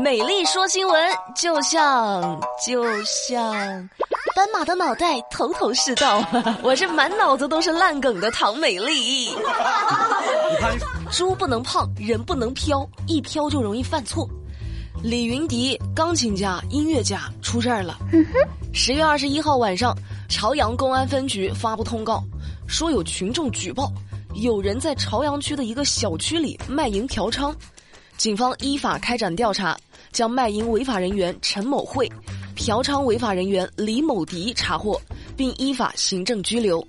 美丽说新闻，就像就像斑马的脑袋头头是道。我是满脑子都是烂梗的唐美丽。猪不能胖，人不能飘，一飘就容易犯错。李云迪，钢琴家、音乐家出事儿了。十月二十一号晚上，朝阳公安分局发布通告，说有群众举报，有人在朝阳区的一个小区里卖淫嫖娼。警方依法开展调查，将卖淫违法人员陈某慧、嫖娼违法人员李某迪查获，并依法行政拘留。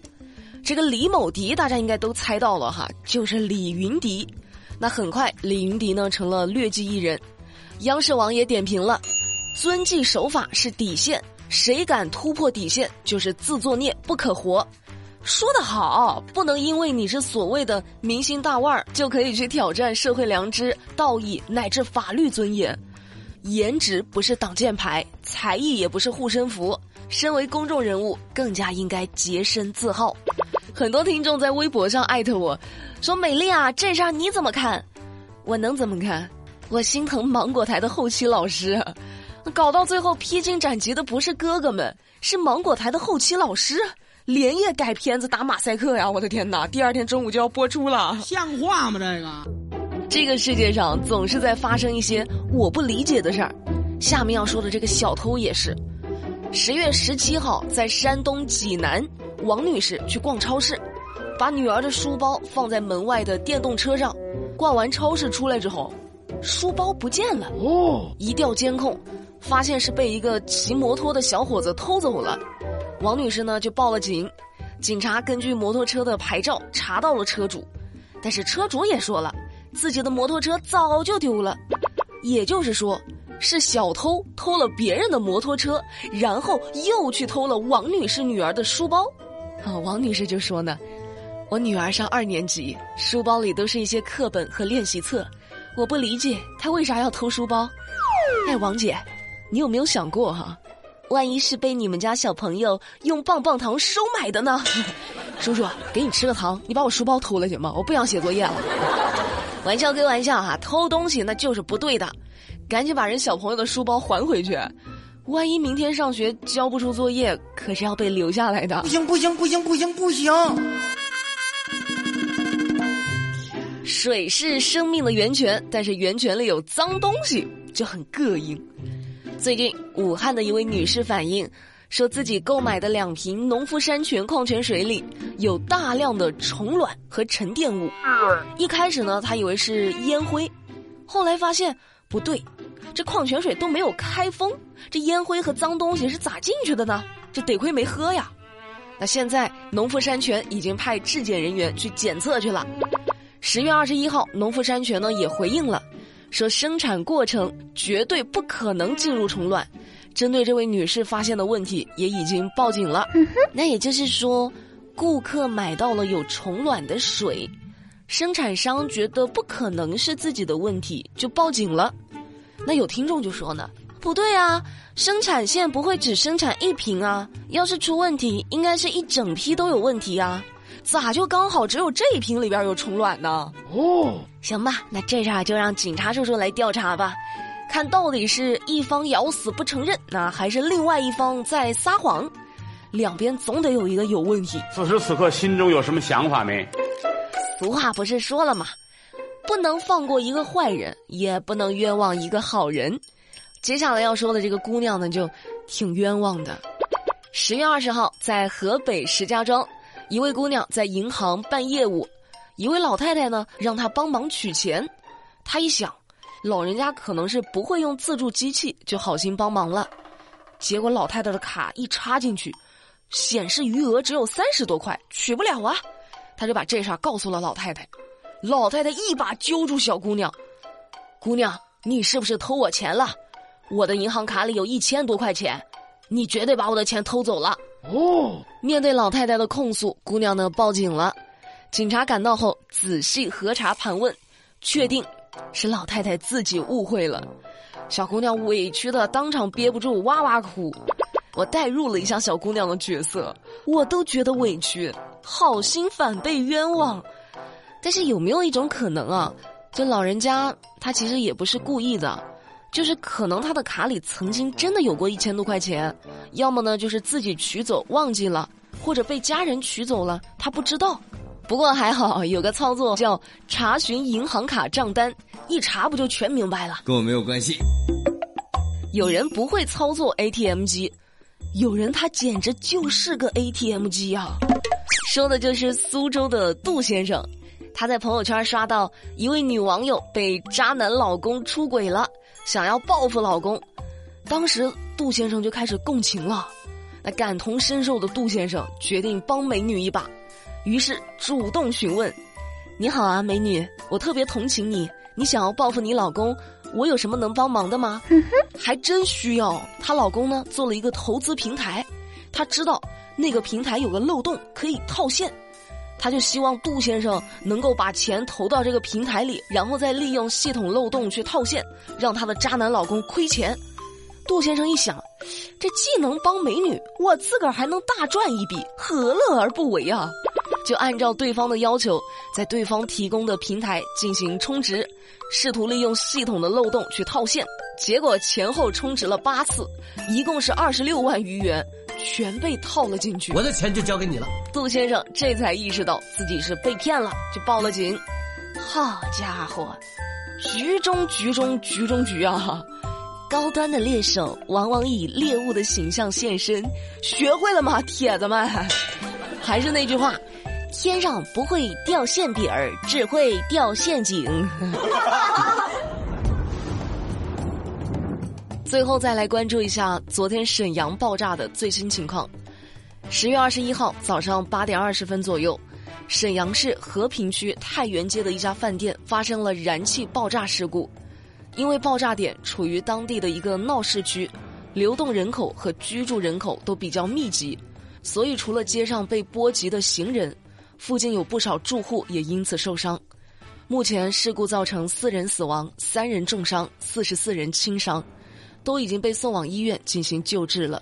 这个李某迪大家应该都猜到了哈，就是李云迪。那很快，李云迪呢成了劣迹艺人。央视网也点评了：遵纪守法是底线，谁敢突破底线就是自作孽不可活。说得好，不能因为你是所谓的明星大腕儿，就可以去挑战社会良知、道义乃至法律尊严。颜值不是挡箭牌，才艺也不是护身符。身为公众人物，更加应该洁身自好。很多听众在微博上艾特我，说：“美丽啊，这事儿你怎么看？”我能怎么看？我心疼芒果台的后期老师，搞到最后披荆斩棘的不是哥哥们，是芒果台的后期老师。连夜改片子打马赛克呀！我的天哪，第二天中午就要播出了，像话吗？这个，这个世界上总是在发生一些我不理解的事儿。下面要说的这个小偷也是，十月十七号在山东济南，王女士去逛超市，把女儿的书包放在门外的电动车上，逛完超市出来之后，书包不见了。哦，一调监控，发现是被一个骑摩托的小伙子偷走了。王女士呢就报了警，警察根据摩托车的牌照查到了车主，但是车主也说了，自己的摩托车早就丢了，也就是说，是小偷偷了别人的摩托车，然后又去偷了王女士女儿的书包。啊，王女士就说呢，我女儿上二年级，书包里都是一些课本和练习册，我不理解她为啥要偷书包。哎，王姐，你有没有想过哈？万一是被你们家小朋友用棒棒糖收买的呢？叔叔，给你吃个糖，你把我书包偷了行吗？我不想写作业了。玩笑归玩笑哈，偷东西那就是不对的，赶紧把人小朋友的书包还回去。万一明天上学交不出作业，可是要被留下来的。不行不行不行不行不行！水是生命的源泉，但是源泉里有脏东西就很膈应。最近，武汉的一位女士反映，说自己购买的两瓶农夫山泉矿泉水里有大量的虫卵和沉淀物。一开始呢，她以为是烟灰，后来发现不对，这矿泉水都没有开封，这烟灰和脏东西是咋进去的呢？这得亏没喝呀。那现在，农夫山泉已经派质检人员去检测去了。十月二十一号，农夫山泉呢也回应了。说生产过程绝对不可能进入虫卵，针对这位女士发现的问题，也已经报警了。那也就是说，顾客买到了有虫卵的水，生产商觉得不可能是自己的问题，就报警了。那有听众就说呢，不对啊，生产线不会只生产一瓶啊，要是出问题，应该是一整批都有问题啊。咋就刚好只有这一瓶里边有虫卵呢？哦，行吧，那这事儿就让警察叔叔来调查吧，看到底是一方咬死不承认，那还是另外一方在撒谎？两边总得有一个有问题。此时此刻心中有什么想法没？俗话不是说了吗？不能放过一个坏人，也不能冤枉一个好人。接下来要说的这个姑娘呢，就挺冤枉的。十月二十号，在河北石家庄。一位姑娘在银行办业务，一位老太太呢让她帮忙取钱，她一想，老人家可能是不会用自助机器，就好心帮忙了。结果老太太的卡一插进去，显示余额只有三十多块，取不了啊。她就把这事儿告诉了老太太，老太太一把揪住小姑娘：“姑娘，你是不是偷我钱了？我的银行卡里有一千多块钱，你绝对把我的钱偷走了。”哦，面对老太太的控诉，姑娘呢报警了。警察赶到后，仔细核查盘问，确定是老太太自己误会了。小姑娘委屈的当场憋不住哇哇哭。我代入了一下小姑娘的角色，我都觉得委屈，好心反被冤枉。但是有没有一种可能啊？这老人家他其实也不是故意的，就是可能他的卡里曾经真的有过一千多块钱，要么呢就是自己取走忘记了，或者被家人取走了，他不知道。不过还好有个操作叫查询银行卡账单，一查不就全明白了？跟我没有关系。有人不会操作 ATM 机，有人他简直就是个 ATM 机啊！说的就是苏州的杜先生，他在朋友圈刷到一位女网友被渣男老公出轨了。想要报复老公，当时杜先生就开始共情了。那感同身受的杜先生决定帮美女一把，于是主动询问：“你好啊，美女，我特别同情你，你想要报复你老公，我有什么能帮忙的吗？”还真需要。她老公呢做了一个投资平台，他知道那个平台有个漏洞可以套现。他就希望杜先生能够把钱投到这个平台里，然后再利用系统漏洞去套现，让他的渣男老公亏钱。杜先生一想，这既能帮美女，我自个儿还能大赚一笔，何乐而不为啊？就按照对方的要求，在对方提供的平台进行充值，试图利用系统的漏洞去套现。结果前后充值了八次，一共是二十六万余元。全被套了进去，我的钱就交给你了。杜先生这才意识到自己是被骗了，就报了警。好家伙，局中局中局中局啊！高端的猎手往往以猎物的形象现身，学会了吗，铁子们？还是那句话，天上不会掉馅饼儿，只会掉陷阱。最后再来关注一下昨天沈阳爆炸的最新情况。十月二十一号早上八点二十分左右，沈阳市和平区太原街的一家饭店发生了燃气爆炸事故。因为爆炸点处于当地的一个闹市区，流动人口和居住人口都比较密集，所以除了街上被波及的行人，附近有不少住户也因此受伤。目前事故造成四人死亡，三人重伤，四十四人轻伤。都已经被送往医院进行救治了，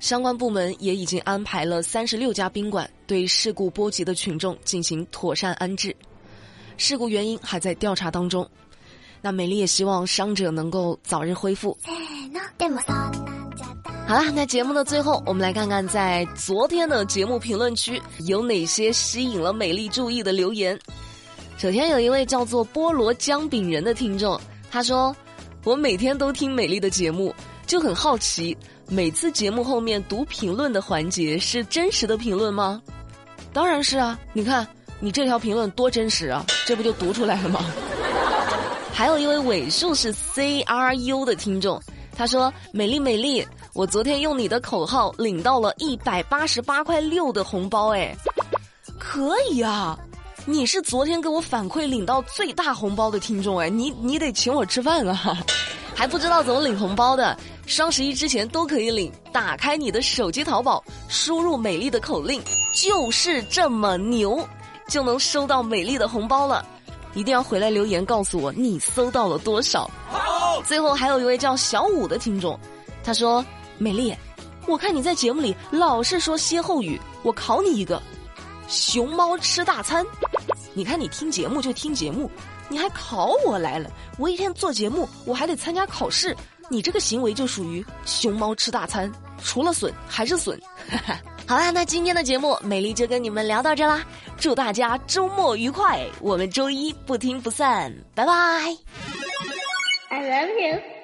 相关部门也已经安排了三十六家宾馆对事故波及的群众进行妥善安置，事故原因还在调查当中。那美丽也希望伤者能够早日恢复。好了，那节目的最后，我们来看看在昨天的节目评论区有哪些吸引了美丽注意的留言。首先有一位叫做菠萝姜饼人的听众，他说。我每天都听美丽的节目，就很好奇，每次节目后面读评论的环节是真实的评论吗？当然是啊！你看你这条评论多真实啊，这不就读出来了吗？还有一位尾数是 C R U 的听众，他说：“美丽美丽，我昨天用你的口号领到了一百八十八块六的红包，哎，可以啊！”你是昨天给我反馈领到最大红包的听众哎，你你得请我吃饭啊！还不知道怎么领红包的，双十一之前都可以领。打开你的手机淘宝，输入美丽的口令，就是这么牛，就能收到美丽的红包了。一定要回来留言告诉我你收到了多少。最后还有一位叫小五的听众，他说：“美丽，我看你在节目里老是说歇后语，我考你一个。”熊猫吃大餐，你看你听节目就听节目，你还考我来了。我一天做节目，我还得参加考试，你这个行为就属于熊猫吃大餐，除了损还是损。好啦，那今天的节目美丽就跟你们聊到这啦，祝大家周末愉快，我们周一不听不散，拜拜。I love you.